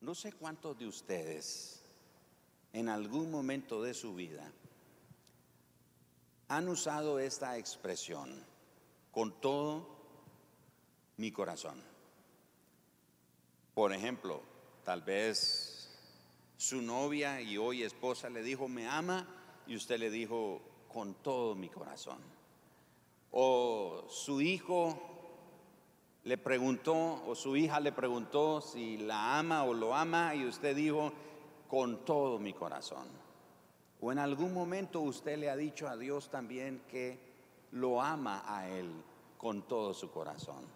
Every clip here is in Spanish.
No sé cuántos de ustedes en algún momento de su vida han usado esta expresión con todo mi corazón. Por ejemplo, tal vez su novia y hoy esposa le dijo, me ama, y usted le dijo, con todo mi corazón. O su hijo le preguntó, o su hija le preguntó si la ama o lo ama, y usted dijo, con todo mi corazón. O en algún momento usted le ha dicho a Dios también que lo ama a Él con todo su corazón.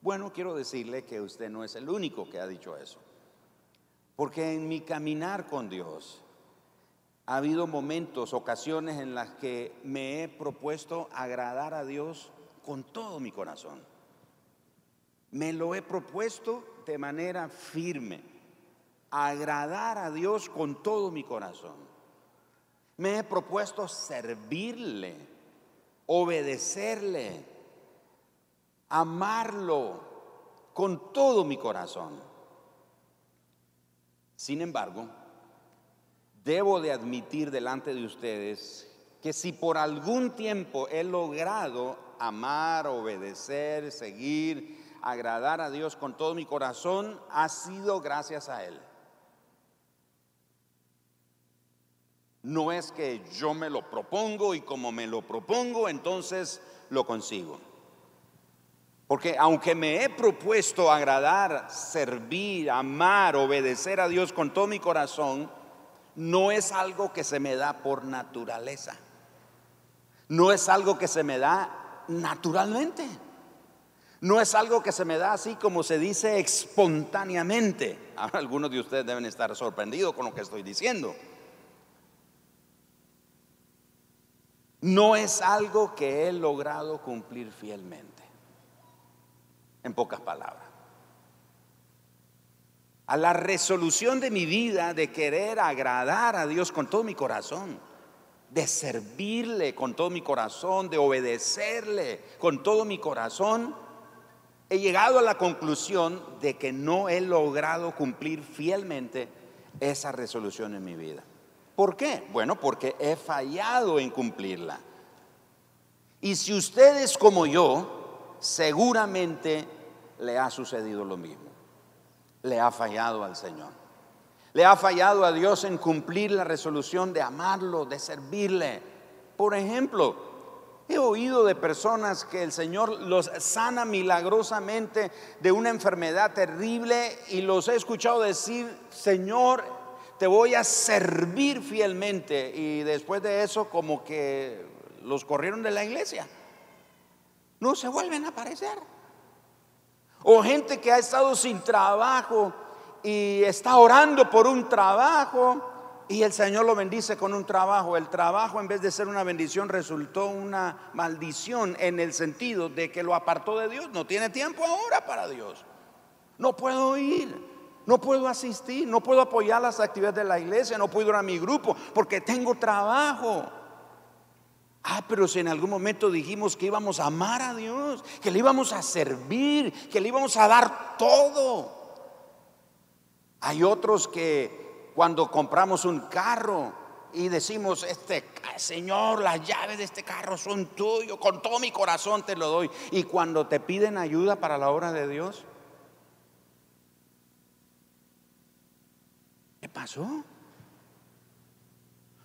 Bueno, quiero decirle que usted no es el único que ha dicho eso. Porque en mi caminar con Dios ha habido momentos, ocasiones en las que me he propuesto agradar a Dios con todo mi corazón. Me lo he propuesto de manera firme, agradar a Dios con todo mi corazón. Me he propuesto servirle, obedecerle, amarlo con todo mi corazón. Sin embargo, debo de admitir delante de ustedes que si por algún tiempo he logrado amar, obedecer, seguir, agradar a Dios con todo mi corazón, ha sido gracias a Él. No es que yo me lo propongo y como me lo propongo, entonces lo consigo. Porque aunque me he propuesto agradar, servir, amar, obedecer a Dios con todo mi corazón, no es algo que se me da por naturaleza. No es algo que se me da naturalmente. No es algo que se me da así como se dice espontáneamente. Ahora algunos de ustedes deben estar sorprendidos con lo que estoy diciendo. No es algo que he logrado cumplir fielmente. En pocas palabras. A la resolución de mi vida de querer agradar a Dios con todo mi corazón, de servirle con todo mi corazón, de obedecerle con todo mi corazón, he llegado a la conclusión de que no he logrado cumplir fielmente esa resolución en mi vida. ¿Por qué? Bueno, porque he fallado en cumplirla. Y si usted es como yo, seguramente le ha sucedido lo mismo. Le ha fallado al Señor. Le ha fallado a Dios en cumplir la resolución de amarlo, de servirle. Por ejemplo, he oído de personas que el Señor los sana milagrosamente de una enfermedad terrible y los he escuchado decir, Señor, te voy a servir fielmente. Y después de eso como que los corrieron de la iglesia. No se vuelven a aparecer. O gente que ha estado sin trabajo y está orando por un trabajo y el Señor lo bendice con un trabajo. El trabajo en vez de ser una bendición resultó una maldición en el sentido de que lo apartó de Dios. No tiene tiempo ahora para Dios. No puedo ir. No puedo asistir, no puedo apoyar las actividades de la iglesia, no puedo ir a mi grupo porque tengo trabajo. Ah, pero si en algún momento dijimos que íbamos a amar a Dios, que le íbamos a servir, que le íbamos a dar todo. Hay otros que cuando compramos un carro y decimos, este Señor, las llaves de este carro son tuyos, con todo mi corazón te lo doy. Y cuando te piden ayuda para la obra de Dios, ¿Qué pasó?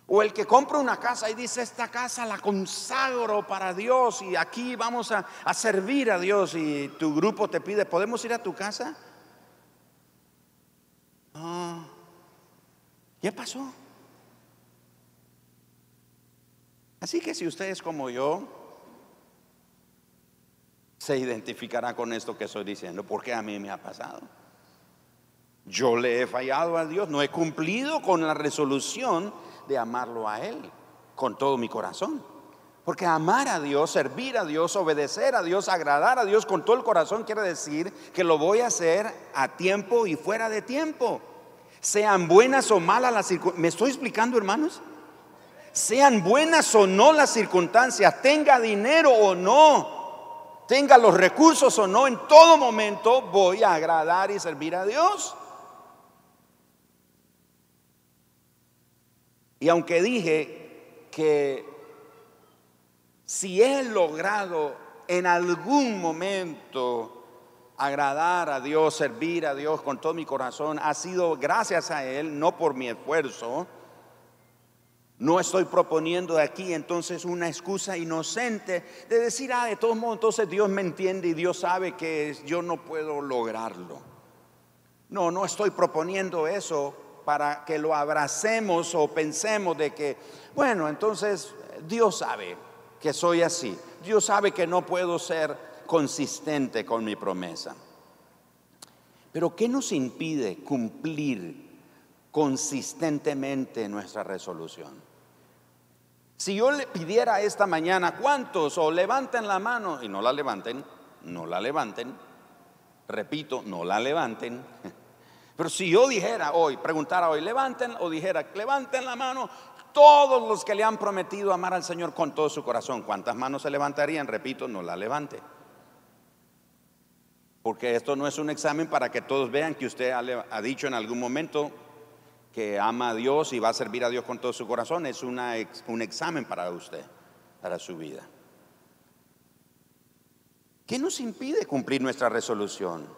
O el que compra una casa y dice, esta casa la consagro para Dios y aquí vamos a, servir a Dios y tu grupo te pide, ¿podemos ir a tu casa? No. ¿Qué pasó? Así que si usted es como yo, se identificará con esto que estoy diciendo, porque a mí me ha pasado. Yo le he fallado a Dios, no he cumplido con la resolución de amarlo a Él con todo mi corazón. Porque amar a Dios, servir a Dios, obedecer a Dios, agradar a Dios con todo el corazón quiere decir que lo voy a hacer a tiempo y fuera de tiempo sean buenas o malas las circunstancias. ¿Me estoy explicando, hermanos? Sean buenas o no las circunstancias, tenga dinero o no, tenga los recursos o no, en todo momento voy a agradar y servir a Dios. Y aunque dije que si he logrado en algún momento agradar a Dios, servir a Dios con todo mi corazón, ha sido gracias a Él, no por mi esfuerzo. No estoy proponiendo aquí entonces una excusa inocente de decir, ah, de todos modos, entonces Dios me entiende y Dios sabe que yo no puedo lograrlo. No, no estoy proponiendo eso para que lo abracemos o pensemos de que, bueno, entonces Dios sabe que soy así. Dios sabe que no puedo ser consistente con mi promesa. Pero ¿qué nos impide cumplir consistentemente nuestra resolución? Si yo le pidiera esta mañana, ¿cuántos o levanten la mano y no la levanten? No la levanten. Repito, no la levanten. Pero si yo dijera hoy, preguntara hoy, levanten o dijera, levanten la mano todos los que le han prometido amar al Señor con todo su corazón, ¿cuántas manos se levantarían? Repito, no la levante. Porque esto no es un examen para que todos vean que usted ha, dicho en algún momento que ama a Dios y va a servir a Dios con todo su corazón. Es un examen para usted, para su vida. ¿Qué nos impide cumplir nuestra resolución?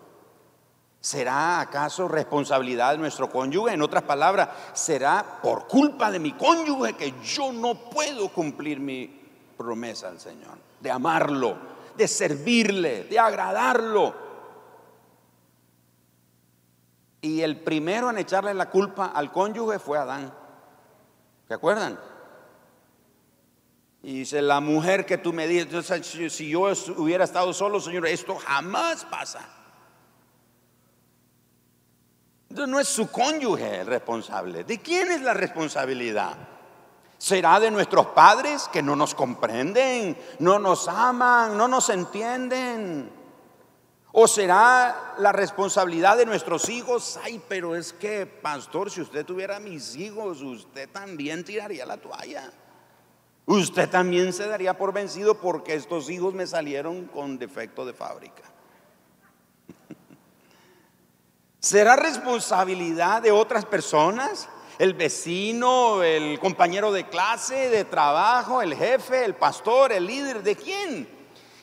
¿Será acaso responsabilidad de nuestro cónyuge? En otras palabras, ¿será por culpa de mi cónyuge que yo no puedo cumplir mi promesa al Señor? De amarlo, de servirle, de agradarlo. Y el primero en echarle la culpa al cónyuge fue Adán. ¿Se acuerdan? Y dice, la mujer que tú me dices, si yo hubiera estado solo, Señor, esto jamás pasa no es su cónyuge el responsable. ¿De quién es la responsabilidad? ¿Será de nuestros padres que no nos comprenden, no nos aman, no nos entienden? ¿O será la responsabilidad de nuestros hijos? Ay, pero es que, pastor, si usted tuviera mis hijos, usted también tiraría la toalla. Usted también se daría por vencido porque estos hijos me salieron con defecto de fábrica. ¿Será responsabilidad de otras personas? El vecino, el compañero de clase, de trabajo, el jefe, el pastor, el líder, ¿de quién?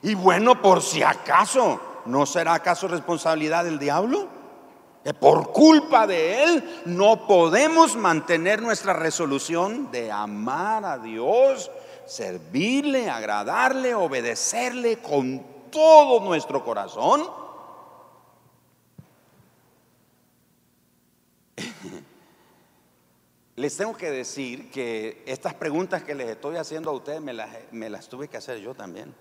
Y bueno, por si acaso, ¿no será acaso responsabilidad del diablo? Que por culpa de él no podemos mantener nuestra resolución de amar a Dios, servirle, agradarle, obedecerle con todo nuestro corazón. Les tengo que decir que estas preguntas que les estoy haciendo a ustedes me las, tuve que hacer yo también.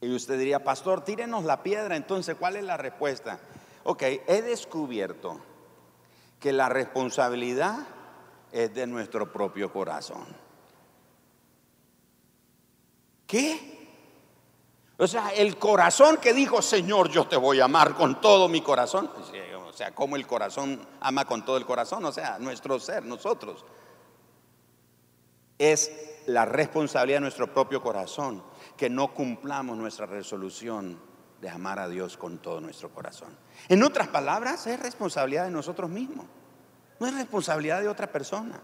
Y usted diría, pastor, tírenos la piedra, entonces, ¿cuál es la respuesta? Ok, he descubierto que la responsabilidad es de nuestro propio corazón. ¿Qué? O sea, el corazón que dijo, Señor, yo te voy a amar con todo mi corazón. O sea, como el corazón ama con todo el corazón, o sea, nuestro ser, nosotros. Es la responsabilidad de nuestro propio corazón que no cumplamos nuestra resolución de amar a Dios con todo nuestro corazón. En otras palabras, es responsabilidad de nosotros mismos, no es responsabilidad de otra persona.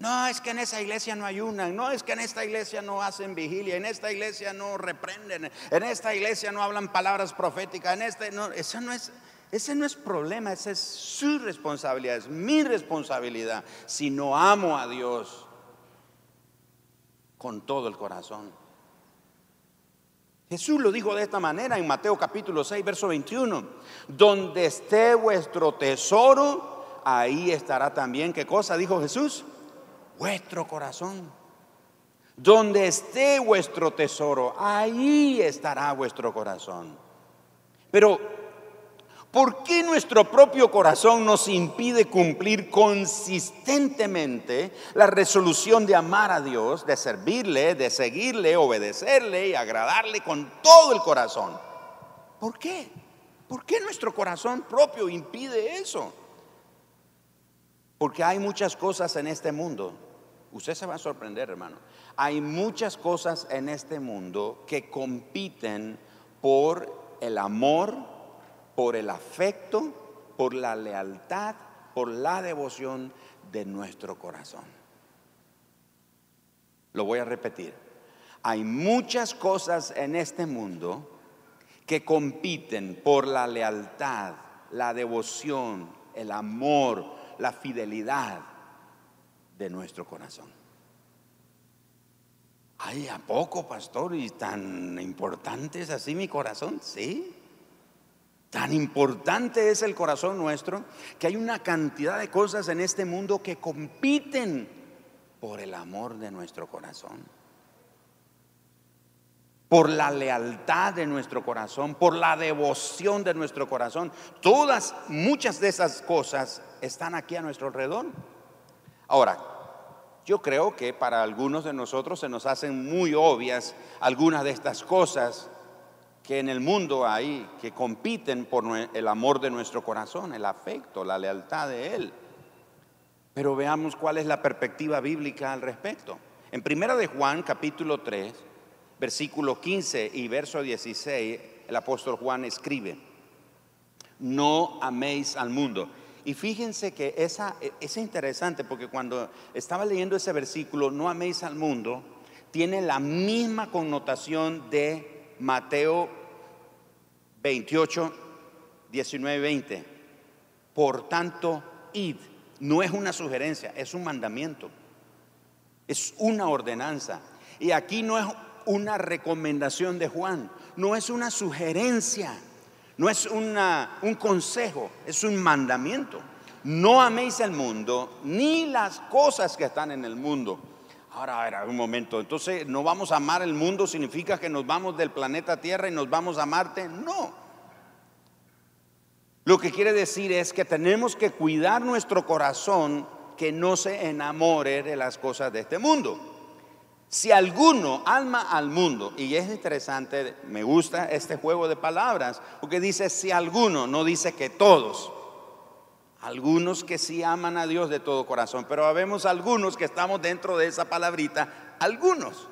No, es que en esa iglesia no ayunan, no, es que en esta iglesia no hacen vigilia, en esta iglesia no reprenden, en esta iglesia no hablan palabras proféticas, en este no, no es ese no es problema, esa es su responsabilidad, es mi responsabilidad. Si no amo a Dios con todo el corazón. Jesús lo dijo de esta manera en Mateo capítulo 6, verso 21. Donde esté vuestro tesoro, ahí estará también, ¿qué cosa dijo Jesús? vuestro corazón. Donde esté vuestro tesoro, ahí estará vuestro corazón. Pero, ¿por qué nuestro propio corazón nos impide cumplir consistentemente la resolución de amar a Dios, de servirle, de seguirle, obedecerle y agradarle con todo el corazón? ¿Por qué? ¿Por qué nuestro corazón propio impide eso? Porque hay muchas cosas en este mundo Usted se va a sorprender, hermano. Hay muchas cosas en este mundo que compiten por el amor, por el afecto, por la lealtad, por la devoción de nuestro corazón. Lo voy a repetir. Hay muchas cosas en este mundo que compiten por la lealtad, la devoción, el amor, la fidelidad de nuestro corazón. Ay, ¿a poco, pastor? ¿Y tan importante es así mi corazón? Sí. Tan importante es el corazón nuestro que hay una cantidad de cosas en este mundo que compiten por el amor de nuestro corazón, por la lealtad de nuestro corazón, por la devoción de nuestro corazón. Todas, muchas de esas cosas están aquí a nuestro alrededor. Ahora, yo creo que para algunos de nosotros se nos hacen muy obvias algunas de estas cosas que en el mundo hay, que compiten por el amor de nuestro corazón, el afecto, la lealtad de Él. Pero veamos cuál es la perspectiva bíblica al respecto. En primera de Juan, capítulo 3, versículo 15 y verso 16, el apóstol Juan escribe, no améis al mundo. Y fíjense que esa, es interesante porque cuando estaba leyendo ese versículo, no améis al mundo, tiene la misma connotación de Mateo 28, 19, 20. Por tanto, id. No es una sugerencia, es un mandamiento. Es una ordenanza. Y aquí no es una recomendación de Juan, no es una sugerencia, no es una, un consejo, es un mandamiento. No améis el mundo ni las cosas que están en el mundo. Ahora, a un momento. Entonces, ¿no vamos a amar el mundo? ¿Significa que nos vamos del planeta Tierra y nos vamos a Marte? No. Lo que quiere decir es que tenemos que cuidar nuestro corazón que no se enamore de las cosas de este mundo. Si alguno alma al mundo, y es interesante, me gusta este juego de palabras, porque dice si alguno, no dice que todos. Algunos que sí aman a Dios de todo corazón, pero habemos algunos que estamos dentro de esa palabrita, algunos.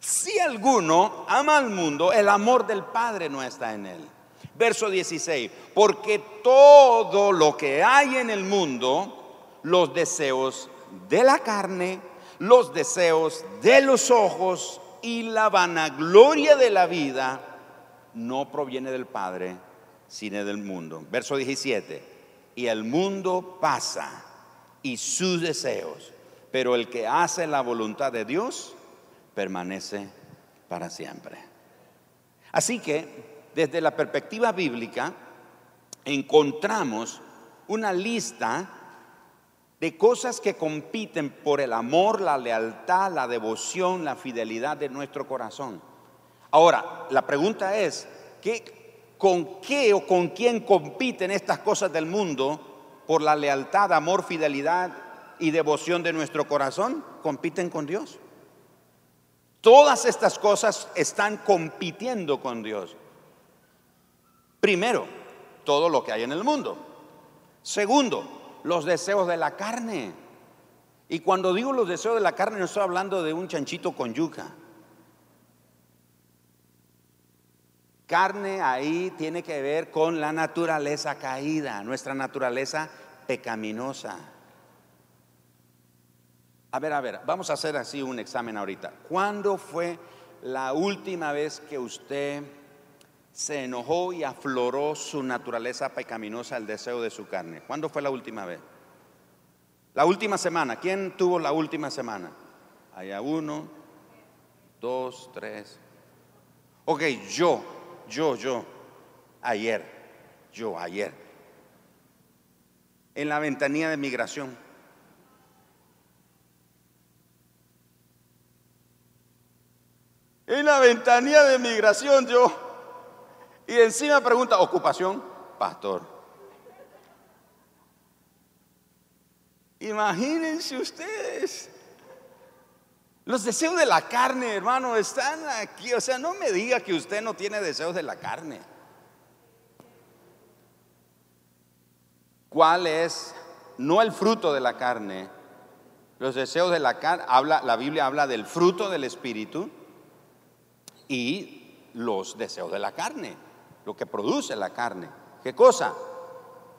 Si alguno ama al mundo, el amor del Padre no está en él. Verso 16, porque todo lo que hay en el mundo, los deseos de la carne, los deseos de los ojos y la vanagloria de la vida, no proviene del Padre, sino del mundo. Verso 17, y el mundo pasa y sus deseos, pero el que hace la voluntad de Dios permanece para siempre. Así que desde la perspectiva bíblica, encontramos una lista de cosas que compiten por el amor, la lealtad, la devoción, la fidelidad de nuestro corazón. Ahora, la pregunta es, ¿qué, ¿con qué o con quién compiten estas cosas del mundo por la lealtad, amor, fidelidad y devoción de nuestro corazón? Compiten con Dios. Todas estas cosas están compitiendo con Dios. Primero, todo lo que hay en el mundo. Segundo, los deseos de la carne. Y cuando digo los deseos de la carne, no estoy hablando de un chanchito con yuca. Carne ahí tiene que ver con la naturaleza caída, nuestra naturaleza pecaminosa. A ver, a ver, vamos a hacer así un examen ahorita. ¿Cuándo fue la última vez que usted se enojó y afloró su naturaleza pecaminosa, el deseo de su carne. ¿Cuándo fue la última vez? La última semana. ¿Quién tuvo la última semana? Allá uno, dos, tres. Ok, yo, yo, yo, ayer, yo, ayer, en la ventanilla de migración. En la ventanilla de migración yo y encima pregunta, ocupación, pastor. Imagínense ustedes. Los deseos de la carne, hermano, están aquí. O sea, no me diga que usted no tiene deseos de la carne. ¿Cuál es? No el fruto de la carne. Los deseos de la carne, habla, la Biblia habla del fruto del Espíritu y los deseos de la carne lo que produce la carne. ¿Qué cosa?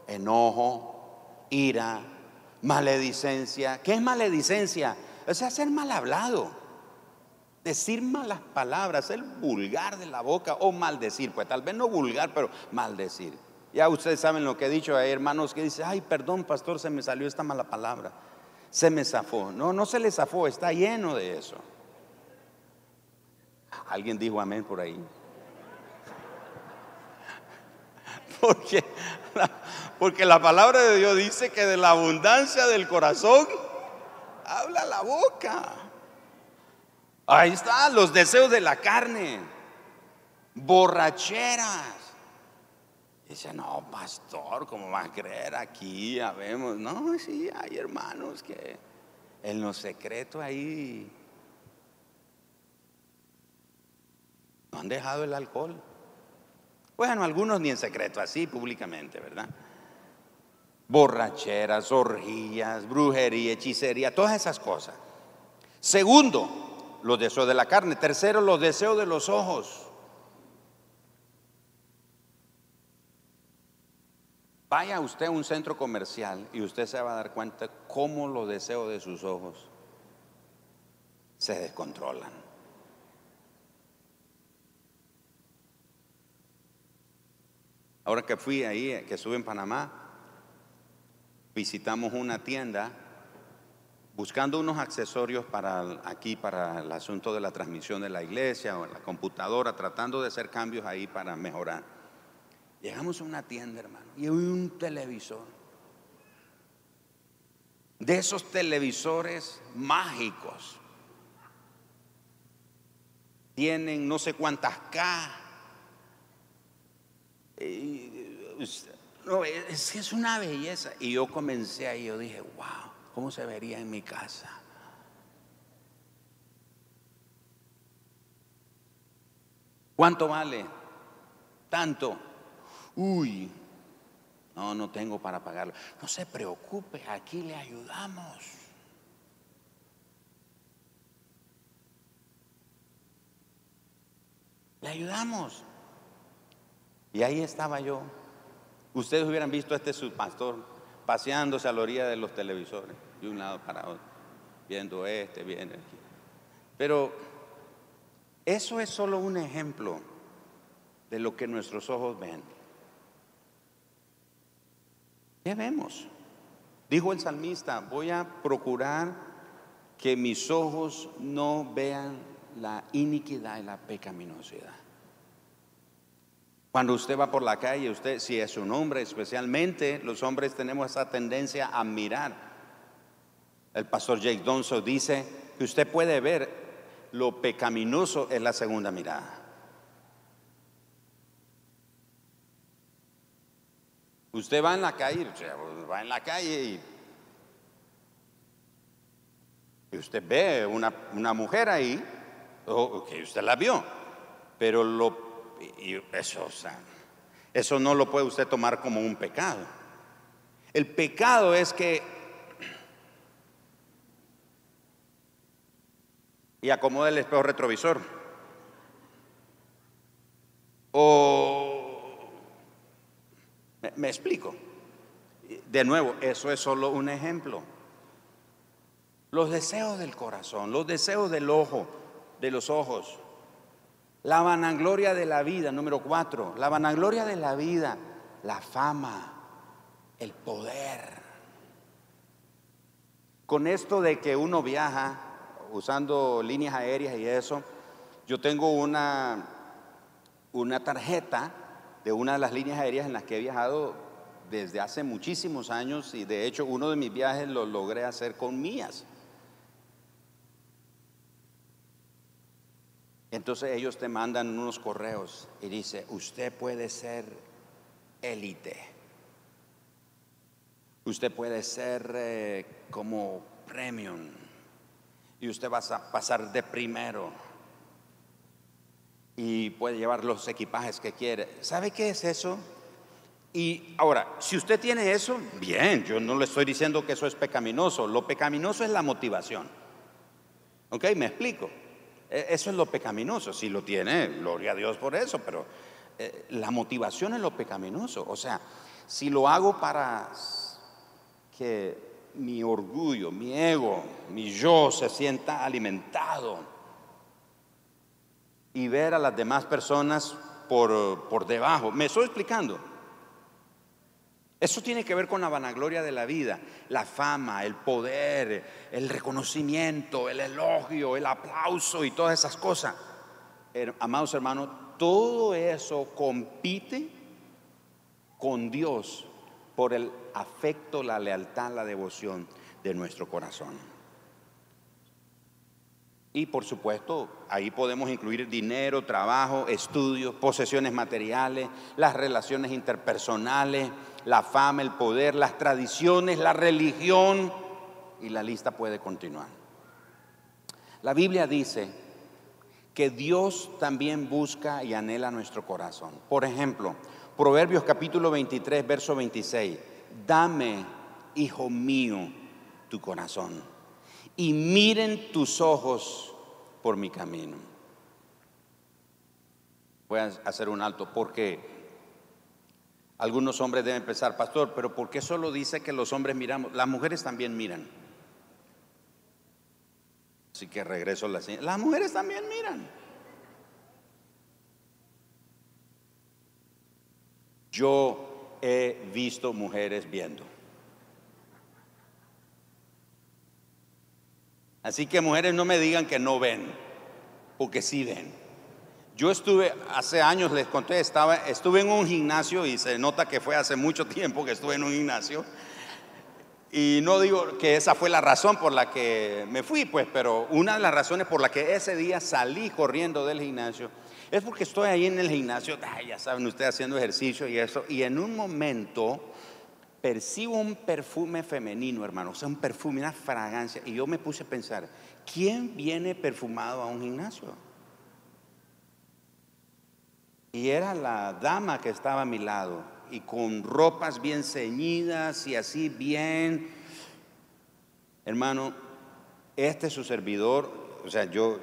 Enojo, ira, maledicencia. ¿Qué es maledicencia? O sea, ser mal hablado, decir malas palabras, ser vulgar de la boca o maldecir. Pues tal vez no vulgar, pero maldecir. Ya ustedes saben lo que he dicho, hay hermanos que dicen, ay, perdón, pastor, se me salió esta mala palabra. Se me zafó. No, no se le zafó, está lleno de eso. ¿Alguien dijo amén por ahí? Porque porque la palabra de Dios dice que de la abundancia del corazón habla la boca. Ahí están los deseos de la carne, borracheras. Dice, no, pastor, ¿cómo va a creer aquí? Ya vemos. No, sí, hay hermanos que en lo secreto ahí no han dejado el alcohol. Bueno, algunos ni en secreto, así públicamente, ¿verdad? Borracheras, orgías, brujería, hechicería, todas esas cosas. Segundo, los deseos de la carne. Tercero, los deseos de los ojos. Vaya usted a un centro comercial y usted se va a dar cuenta cómo los deseos de sus ojos se descontrolan. Ahora que fui ahí, que estuve en Panamá, visitamos una tienda buscando unos accesorios para aquí, para el asunto de la transmisión de la iglesia o la computadora, tratando de hacer cambios ahí para mejorar. Llegamos a una tienda, hermano, y hay un televisor. De esos televisores mágicos. Tienen no sé cuántas K. No, es que es una belleza. Y yo comencé ahí, yo dije, wow, ¿cómo se vería en mi casa? ¿Cuánto vale? Tanto. Uy, no, no tengo para pagarlo. No se preocupe, aquí le ayudamos. Le ayudamos. Y ahí estaba yo Ustedes hubieran visto a este subpastor paseándose a la orilla de los televisores, de un lado para otro, viendo este, viendo aquí. Pero eso es solo un ejemplo de lo que nuestros ojos ven. ¿Qué vemos? Dijo el salmista, voy a procurar que mis ojos no vean la iniquidad y la pecaminosidad. Cuando usted va por la calle, usted, si es un hombre especialmente, los hombres tenemos esa tendencia a mirar. El pastor Jake Donso dice que usted puede ver lo pecaminoso en la segunda mirada. Usted va en la calle, va en la calle y, usted ve una, una mujer ahí, o que usted la vio, pero lo y eso, eso no lo puede usted tomar como un pecado. El pecado es que y acomoda el espejo retrovisor. O me, explico. De nuevo, eso es solo un ejemplo. Los deseos del corazón, los deseos del ojo, de los ojos, la vanagloria de la vida, número cuatro. La vanagloria de la vida, la fama, el poder. Con esto de que uno viaja usando líneas aéreas y eso, yo tengo una, una tarjeta de una de las líneas aéreas en las que he viajado desde hace muchísimos años y de hecho uno de mis viajes lo logré hacer con mías. Entonces ellos te mandan unos correos y dice, usted puede ser élite. Usted puede ser eh, como premium. Y usted va a pasar de primero. Y puede llevar los equipajes que quiere. ¿Sabe qué es eso? Y ahora, si usted tiene eso, bien, yo no le estoy diciendo que eso es pecaminoso. Lo pecaminoso es la motivación. ¿Ok? Me explico. E, eso es lo pecaminoso. Si lo tiene, gloria a Dios por eso, pero eh, la motivación es lo pecaminoso. O sea, si lo hago para que mi orgullo, mi ego, mi yo se sienta alimentado y ver a las demás personas por, por debajo. ¿Me estoy explicando? Eso tiene que ver con la vanagloria de la vida, la fama, el poder, el reconocimiento, el elogio, el aplauso y todas esas cosas. Amados hermanos, todo eso compite con Dios por el afecto, la lealtad, la devoción de nuestro corazón. Y por supuesto, ahí podemos incluir dinero, trabajo, estudios, posesiones materiales, las relaciones interpersonales, la fama, el poder, las tradiciones, la religión, y la lista puede continuar. La Biblia dice que Dios también busca y anhela nuestro corazón. Por ejemplo, Proverbios capítulo 23, verso 26. Dame, hijo mío, tu corazón y miren tus ojos por mi camino. Voy a hacer un alto porque algunos hombres deben pensar, pastor, pero ¿por qué solo dice que los hombres miramos? Las mujeres también miran. Así que regreso a la señal. Las mujeres también miran. Yo he visto mujeres viendo. Así que mujeres no me digan que no ven, porque sí ven. Yo estuve, hace años les conté, estaba, estuve en un gimnasio y se nota que fue hace mucho tiempo que estuve en un gimnasio. Y no digo que esa fue la razón por la que me fui, pues, pero una de las razones por la que ese día salí corriendo del gimnasio es porque estoy ahí en el gimnasio, ya saben ustedes haciendo ejercicio y eso, y en un momento percibo un perfume femenino, hermano, o sea, un perfume, una fragancia, y yo me puse a pensar, ¿quién viene perfumado a un gimnasio? Y era la dama que estaba a mi lado, y con ropas bien ceñidas y así bien. Hermano, este es su servidor, o sea, yo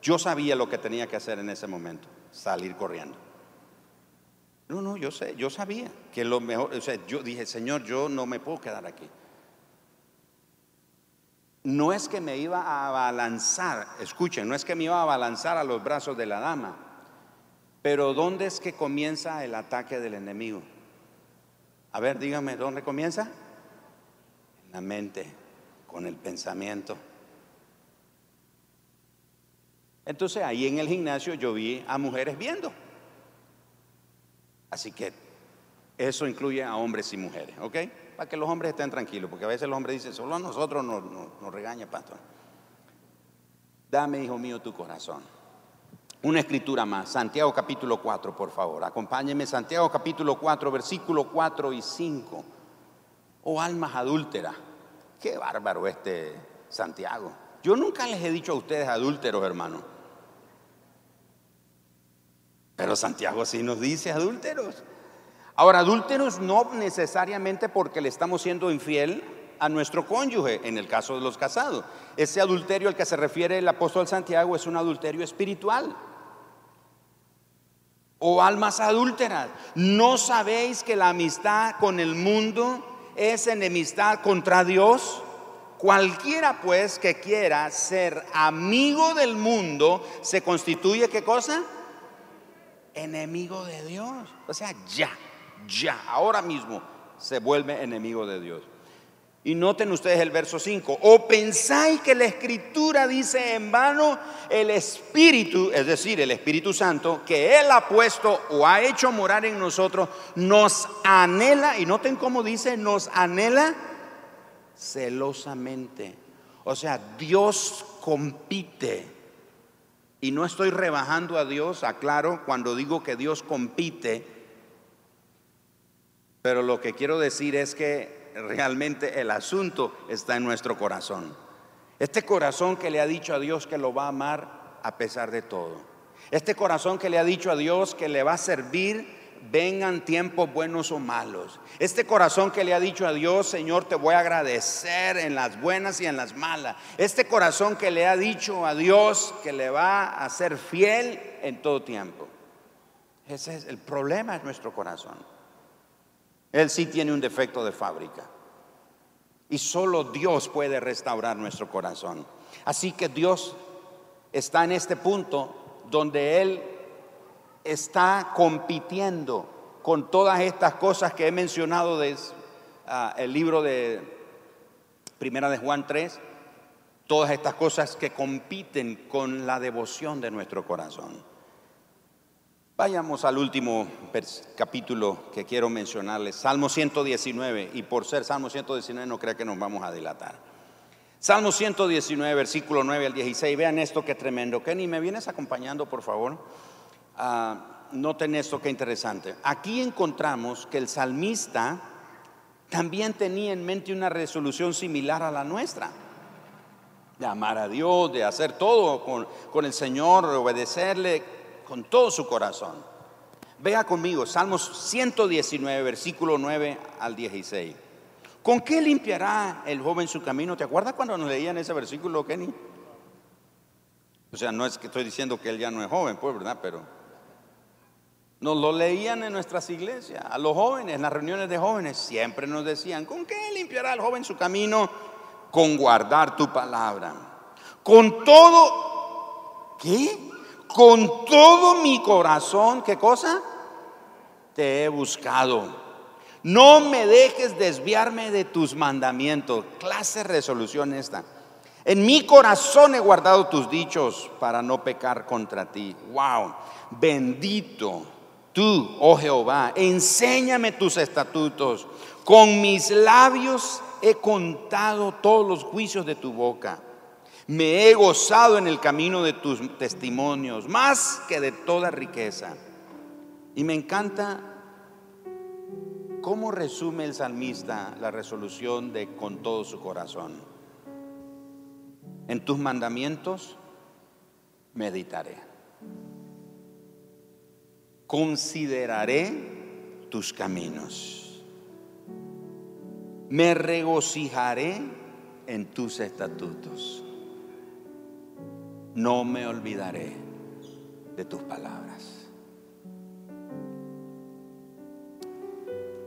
yo sabía lo que tenía que hacer en ese momento, salir corriendo. No, no, yo sé, yo sabía que lo mejor, o sea, yo dije, Señor, yo no me puedo quedar aquí. No es que me iba a abalanzar, escuchen, no es que me iba a abalanzar a los brazos de la dama, pero ¿dónde es que comienza el ataque del enemigo? A ver, dígame, ¿dónde comienza? En la mente, con el pensamiento. Entonces ahí en el gimnasio yo vi a mujeres viendo. Así que eso incluye a hombres y mujeres, ¿ok? Para que los hombres estén tranquilos, porque a veces los hombres dicen, solo a nosotros nos, regaña, pastor. Dame, hijo mío, tu corazón. Una escritura más, Santiago capítulo 4, por favor. Acompáñenme, Santiago capítulo 4, versículo 4 y 5. Oh almas adúlteras. Qué bárbaro este Santiago. Yo nunca les he dicho a ustedes adúlteros, hermano. Pero Santiago sí nos dice adúlteros. Ahora, adúlteros no necesariamente porque le estamos siendo infiel a nuestro cónyuge, en el caso de los casados. Ese adulterio al que se refiere el apóstol Santiago es un adulterio espiritual. O almas adúlteras. ¿No sabéis que la amistad con el mundo es enemistad contra Dios? Cualquiera pues que quiera ser amigo del mundo se constituye qué cosa? enemigo de Dios. O sea, ya, ya, ahora mismo se vuelve enemigo de Dios. Y noten ustedes el verso 5. O pensáis que la escritura dice en vano el Espíritu, es decir, el Espíritu Santo, que Él ha puesto o ha hecho morar en nosotros, nos anhela, y noten cómo dice, nos anhela celosamente. O sea, Dios compite y no estoy rebajando a Dios, aclaro, cuando digo que Dios compite, pero lo que quiero decir es que realmente el asunto está en nuestro corazón. Este corazón que le ha dicho a Dios que lo va a amar a pesar de todo. Este corazón que le ha dicho a Dios que le va a servir vengan tiempos buenos o malos. Este corazón que le ha dicho a Dios, Señor, te voy a agradecer en las buenas y en las malas. Este corazón que le ha dicho a Dios que le va a ser fiel en todo tiempo. Ese es el problema de nuestro corazón. Él sí tiene un defecto de fábrica. Y solo Dios puede restaurar nuestro corazón. Así que Dios está en este punto donde Él está compitiendo con todas estas cosas que he mencionado del ah, el libro de Primera de Juan 3, todas estas cosas que compiten con la devoción de nuestro corazón. Vayamos al último capítulo que quiero mencionarles, Salmo 119, y por ser Salmo 119 no crea que nos vamos a dilatar. Salmo 119, versículo 9 al 16, vean esto que tremendo. Kenny, ¿me vienes acompañando, por favor? Ah, noten esto que interesante. Aquí encontramos que el salmista también tenía en mente una resolución similar a la nuestra. De amar a Dios, de hacer todo con, con el Señor, de obedecerle, con todo su corazón. Vea conmigo, Salmos 119, versículo 9 al 16. ¿Con qué limpiará el joven su camino? ¿Te acuerdas cuando nos leían ese versículo, Kenny? O sea, no es que estoy diciendo que él ya no es joven, pues, ¿verdad? Pero nos lo leían en nuestras iglesias. A los jóvenes, en las reuniones de jóvenes, siempre nos decían, ¿con qué limpiará el joven su camino? Con guardar tu palabra. Con todo, ¿qué? Con todo mi corazón, ¿qué cosa? Te he buscado. No me dejes desviarme de tus mandamientos. Clase resolución esta. En mi corazón he guardado tus dichos para no pecar contra ti. Wow. Bendito tú, oh Jehová, enséñame tus estatutos. Con mis labios he contado todos los juicios de tu boca. Me he gozado en el camino de tus testimonios, más que de toda riqueza. Y me encanta cómo resume el salmista la resolución de con todo su corazón. En tus mandamientos meditaré. Consideraré tus caminos. Me regocijaré en tus estatutos no me olvidaré de tus palabras.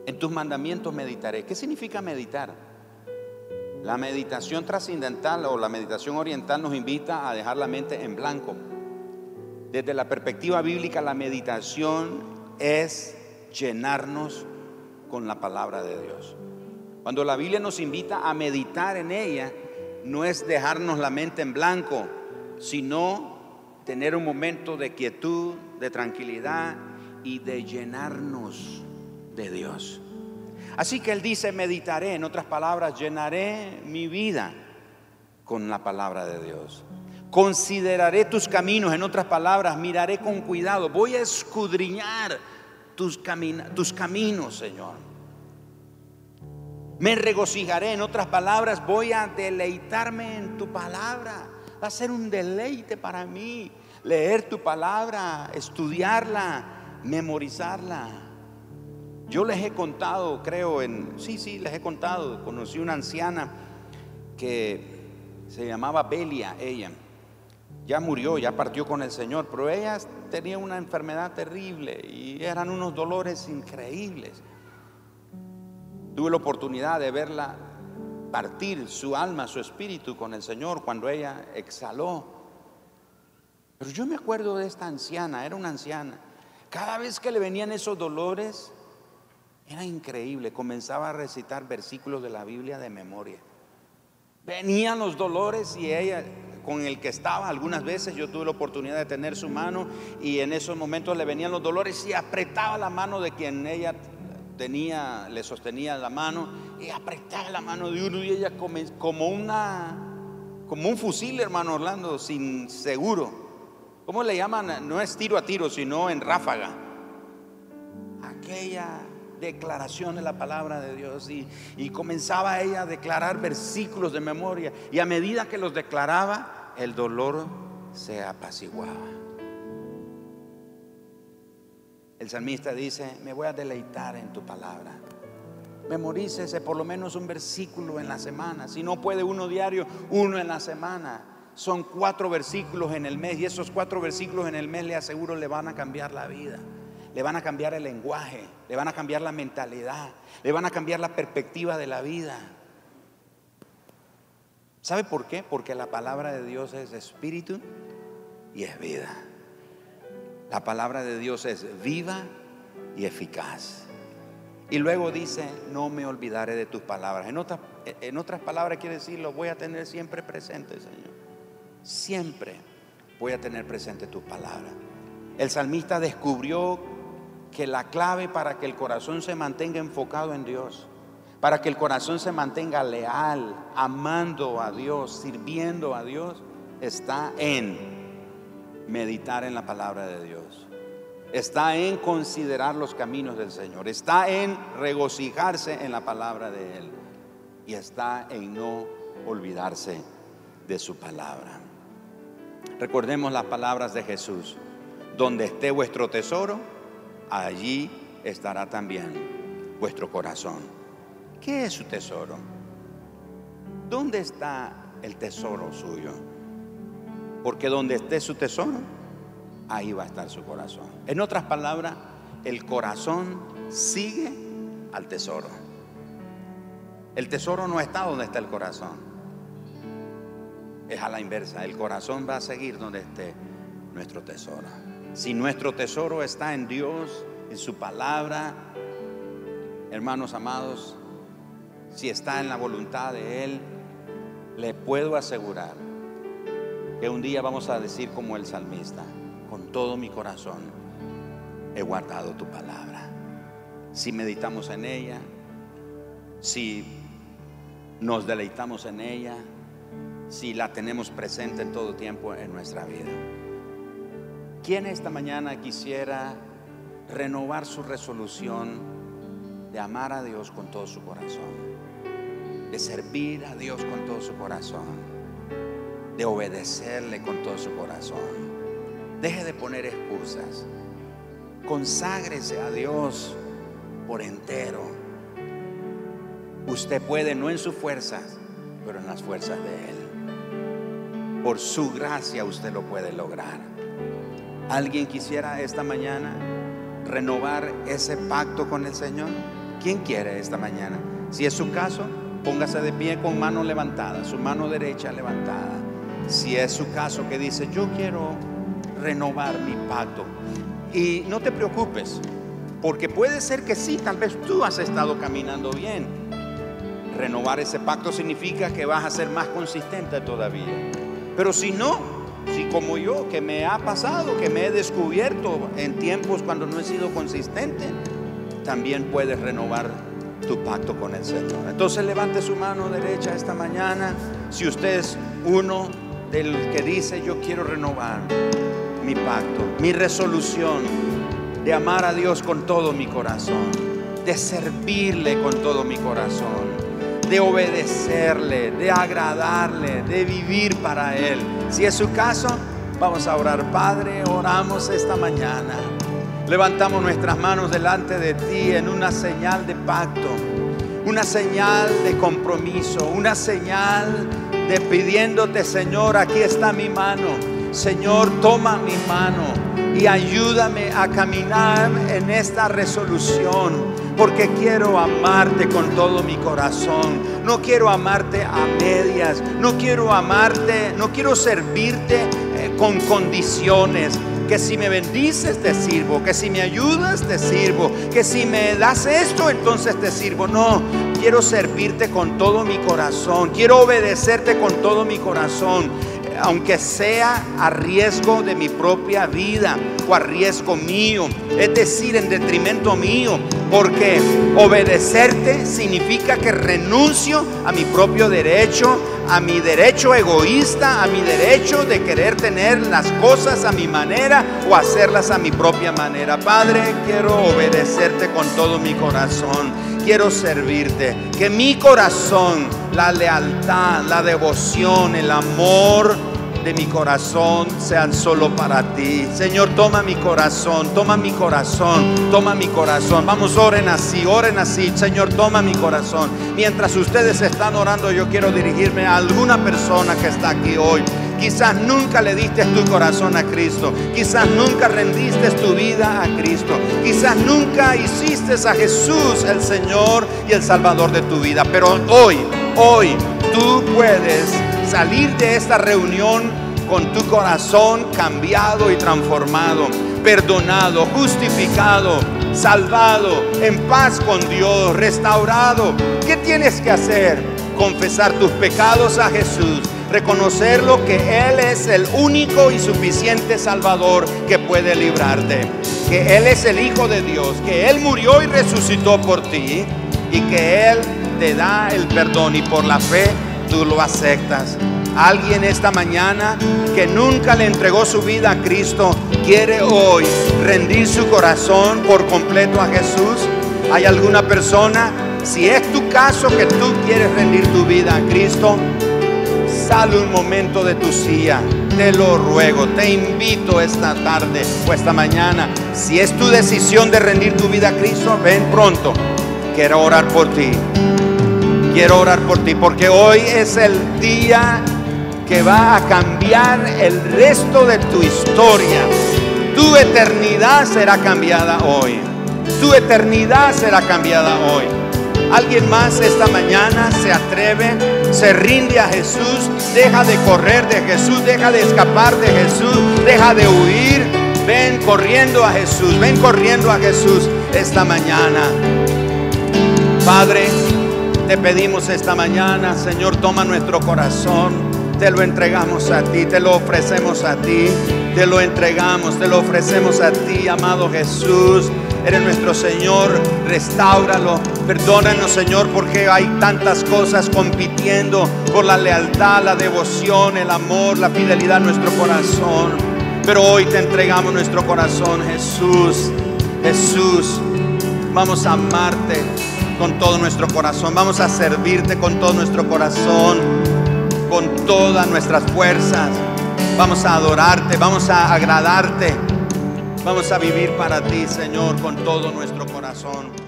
En tus mandamientos meditaré. ¿Qué significa meditar? La meditación trascendental o la meditación oriental nos invita a dejar la mente en blanco. Desde la perspectiva bíblica, la meditación es llenarnos con la palabra de Dios. Cuando la Biblia nos invita a meditar en ella, no es dejarnos la mente en blanco, sino tener un momento de quietud, de tranquilidad y de llenarnos de Dios. Así que Él dice, meditaré, en otras palabras, llenaré mi vida con la palabra de Dios. Consideraré tus caminos, en otras palabras, miraré con cuidado. Voy a escudriñar tus, tus caminos, Señor. Me regocijaré, en otras palabras, voy a deleitarme en tu palabra. Va a ser un deleite para mí leer tu palabra, estudiarla, memorizarla. Yo les he contado, creo en, sí, sí, les he contado, conocí una anciana que se llamaba Belia, ella. Ya murió, ya partió con el Señor, pero ella tenía una enfermedad terrible y eran unos dolores increíbles. Tuve la oportunidad de verla partir su alma, su espíritu con el Señor cuando ella exhaló. Pero yo me acuerdo de esta anciana, era una anciana. Cada vez que le venían esos dolores, era increíble. Comenzaba a recitar versículos de la Biblia de memoria. Venían los dolores y ella, con el que estaba, algunas veces yo tuve la oportunidad de tener su mano y en esos momentos le venían los dolores y apretaba la mano de quien ella tenía, le sostenía la mano y apretaba la mano de uno y ella como una, como un fusil, hermano Orlando, sin seguro. ¿Cómo le llaman? No es tiro a tiro, sino en ráfaga. Aquella declaración de la palabra de Dios y, y comenzaba ella a declarar versículos de memoria y a medida que los declaraba, el dolor se apaciguaba. El salmista dice, me voy a deleitar en tu palabra. Memorícese por lo menos un versículo en la semana. Si no puede uno diario, uno en la semana. Son cuatro versículos en el mes y esos cuatro versículos en el mes le aseguro le van a cambiar la vida. Le van a cambiar el lenguaje, le van a cambiar la mentalidad, le van a cambiar la perspectiva de la vida. ¿Sabe por qué? Porque la palabra de Dios es espíritu y es vida. La palabra de Dios es viva y eficaz. Y luego dice, no me olvidaré de tus palabras. En otras, palabras quiere decir, lo voy a tener siempre presente, Señor. Siempre voy a tener presente tus palabras. El salmista descubrió que la clave para que el corazón se mantenga enfocado en Dios, para que el corazón se mantenga leal, amando a Dios, sirviendo a Dios, está en meditar en la palabra de Dios. Está en considerar los caminos del Señor. Está en regocijarse en la palabra de Él. Y está en no olvidarse de su palabra. Recordemos las palabras de Jesús. Donde esté vuestro tesoro, allí estará también vuestro corazón. ¿Qué es su tesoro? ¿Dónde está el tesoro suyo? Porque donde esté su tesoro, ahí va a estar su corazón. En otras palabras, el corazón sigue al tesoro. El tesoro no está donde está el corazón. Es a la inversa. El corazón va a seguir donde esté nuestro tesoro. Si nuestro tesoro está en Dios, en su palabra, hermanos amados, si está en la voluntad de Él, le puedo asegurar que un día vamos a decir como el salmista, todo mi corazón he guardado tu palabra. Si meditamos en ella, si nos deleitamos en ella, si la tenemos presente en todo tiempo en nuestra vida. ¿Quién esta mañana quisiera renovar su resolución de amar a Dios con todo su corazón? De servir a Dios con todo su corazón. De obedecerle con todo su corazón. Deje de poner excusas. Conságrese a Dios por entero. Usted puede, no en sus fuerzas, pero en las fuerzas de Él. Por su gracia usted lo puede lograr. ¿Alguien quisiera esta mañana renovar ese pacto con el Señor? ¿Quién quiere esta mañana? Si es su caso, póngase de pie con mano levantada, su mano derecha levantada. Si es su caso que dice, yo quiero renovar mi pacto. Y no te preocupes, porque puede ser que sí, tal vez tú has estado caminando bien. Renovar ese pacto significa que vas a ser más consistente todavía. Pero si no, si como yo, que me ha pasado, que me he descubierto en tiempos cuando no he sido consistente, también puedes renovar tu pacto con el Señor. Entonces levante su mano derecha esta mañana. Si usted es uno del que dice yo quiero renovar mi pacto, mi resolución de amar a Dios con todo mi corazón, de servirle con todo mi corazón de obedecerle, de agradarle, de vivir para Él. Si es su caso, vamos a orar. Padre, oramos esta mañana. Levantamos nuestras manos delante de ti en una señal de pacto, una señal de compromiso, una señal de pidiéndote, Señor, aquí está mi mano. Señor, toma mi mano y ayúdame a caminar en esta resolución porque quiero amarte con todo mi corazón. No quiero amarte a medias, no quiero amarte, no quiero servirte eh, con condiciones. Que si me bendices te sirvo, que si me ayudas te sirvo, que si me das esto entonces te sirvo. No, quiero servirte con todo mi corazón, quiero obedecerte con todo mi corazón aunque sea a riesgo de mi propia vida o a riesgo mío, es decir, en detrimento mío, porque obedecerte significa que renuncio a mi propio derecho, a mi derecho egoísta, a mi derecho de querer tener las cosas a mi manera o hacerlas a mi propia manera. Padre, quiero obedecerte con todo mi corazón quiero servirte. Que mi corazón, la lealtad, la devoción, el amor de mi corazón sean solo para ti. Señor, toma mi corazón, toma mi corazón, toma mi corazón. Vamos, oren así, oren así. Señor, toma mi corazón. Mientras ustedes están orando, yo quiero dirigirme a alguna persona que está aquí hoy. Quizás nunca le diste tu corazón a Cristo. Quizás nunca rendiste tu vida a Cristo. Quizás nunca hiciste a Jesús el Señor y el Salvador de tu vida. Pero hoy, hoy tú puedes salir de esta reunión con tu corazón cambiado y transformado, perdonado, justificado, salvado, en paz con Dios, restaurado. ¿Qué tienes que hacer? Confesar tus pecados a Jesús, reconocerlo que Él es el único y suficiente Salvador que puede librarte, que Él es el Hijo de Dios, que Él murió y resucitó por ti y que Él te da el perdón y por la fe tú lo aceptas. Alguien esta mañana que nunca le entregó su vida a Cristo quiere hoy rendir su corazón por completo a Jesús. ¿Hay alguna persona? Si es tu caso que tú quieres rendir tu vida a Cristo, sale un momento de tu silla. Te lo ruego, te invito esta tarde o esta mañana. Si es tu decisión de rendir tu vida a Cristo, ven pronto. Quiero orar por ti. Quiero orar por ti porque hoy es el día que va a cambiar el resto de tu historia. Tu eternidad será cambiada hoy. Tu eternidad será cambiada hoy. Alguien más esta mañana se atreve, se rinde a Jesús, deja de correr de Jesús, deja de escapar de Jesús, deja de huir. Ven corriendo a Jesús, ven corriendo a Jesús esta mañana. Padre, te pedimos esta mañana, Señor, toma nuestro corazón, te lo entregamos a ti, te lo ofrecemos a ti, te lo entregamos, te lo ofrecemos a ti, amado Jesús. Eres nuestro Señor, restáuralo. Perdónanos, Señor, porque hay tantas cosas compitiendo por la lealtad, la devoción, el amor, la fidelidad en nuestro corazón. Pero hoy te entregamos nuestro corazón, Jesús. Jesús, vamos a amarte con todo nuestro corazón. Vamos a servirte con todo nuestro corazón, con todas nuestras fuerzas. Vamos a adorarte, vamos a agradarte. Vamos a vivir para ti, Señor, con todo nuestro corazón.